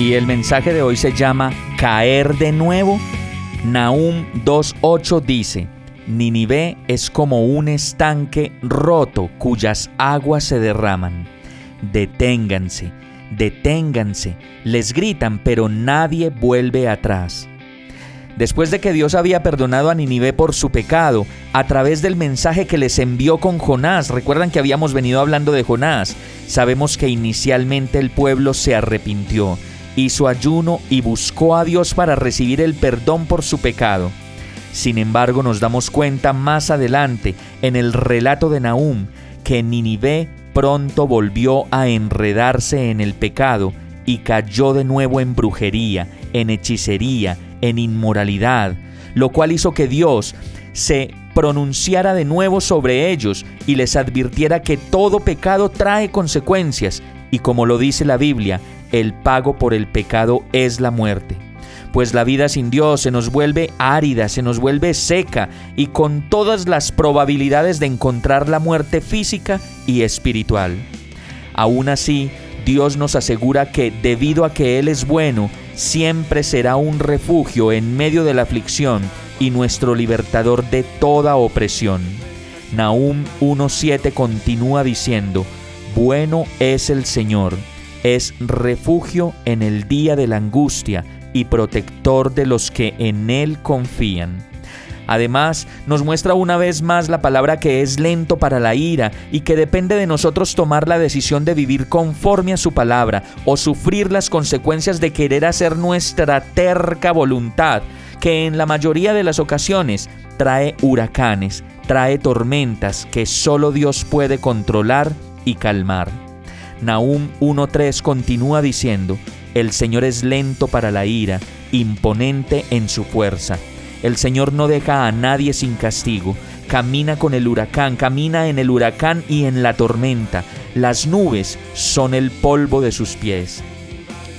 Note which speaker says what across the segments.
Speaker 1: Y el mensaje de hoy se llama Caer de nuevo. Nahum 2.8 dice, Ninive es como un estanque roto cuyas aguas se derraman. Deténganse, deténganse, les gritan, pero nadie vuelve atrás. Después de que Dios había perdonado a Ninive por su pecado, a través del mensaje que les envió con Jonás, recuerdan que habíamos venido hablando de Jonás, sabemos que inicialmente el pueblo se arrepintió, hizo ayuno y buscó a Dios para recibir el perdón por su pecado. Sin embargo, nos damos cuenta más adelante en el relato de Nahum que Ninive pronto volvió a enredarse en el pecado y cayó de nuevo en brujería, en hechicería, en inmoralidad, lo cual hizo que Dios se pronunciara de nuevo sobre ellos y les advirtiera que todo pecado trae consecuencias y como lo dice la Biblia, el pago por el pecado es la muerte pues la vida sin Dios se nos vuelve árida, se nos vuelve seca y con todas las probabilidades de encontrar la muerte física y espiritual. Aún así, Dios nos asegura que debido a que Él es bueno, siempre será un refugio en medio de la aflicción y nuestro libertador de toda opresión. Nahum 1.7 continúa diciendo, Bueno es el Señor, es refugio en el día de la angustia, y protector de los que en Él confían. Además, nos muestra una vez más la palabra que es lento para la ira y que depende de nosotros tomar la decisión de vivir conforme a su palabra o sufrir las consecuencias de querer hacer nuestra terca voluntad, que en la mayoría de las ocasiones trae huracanes, trae tormentas que solo Dios puede controlar y calmar. Nahum 1.3 continúa diciendo, el Señor es lento para la ira, imponente en su fuerza. El Señor no deja a nadie sin castigo. Camina con el huracán, camina en el huracán y en la tormenta. Las nubes son el polvo de sus pies.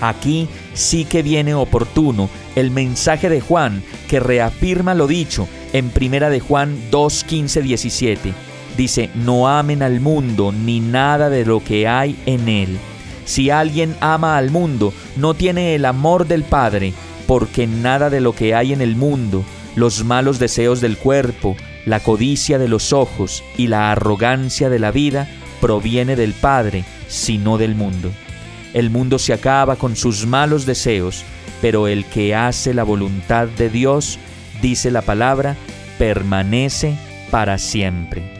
Speaker 1: Aquí sí que viene oportuno el mensaje de Juan que reafirma lo dicho en primera de Juan 2, 15, 17. Dice, no amen al mundo ni nada de lo que hay en él. Si alguien ama al mundo, no tiene el amor del Padre, porque nada de lo que hay en el mundo, los malos deseos del cuerpo, la codicia de los ojos y la arrogancia de la vida, proviene del Padre, sino del mundo. El mundo se acaba con sus malos deseos, pero el que hace la voluntad de Dios, dice la palabra, permanece para siempre.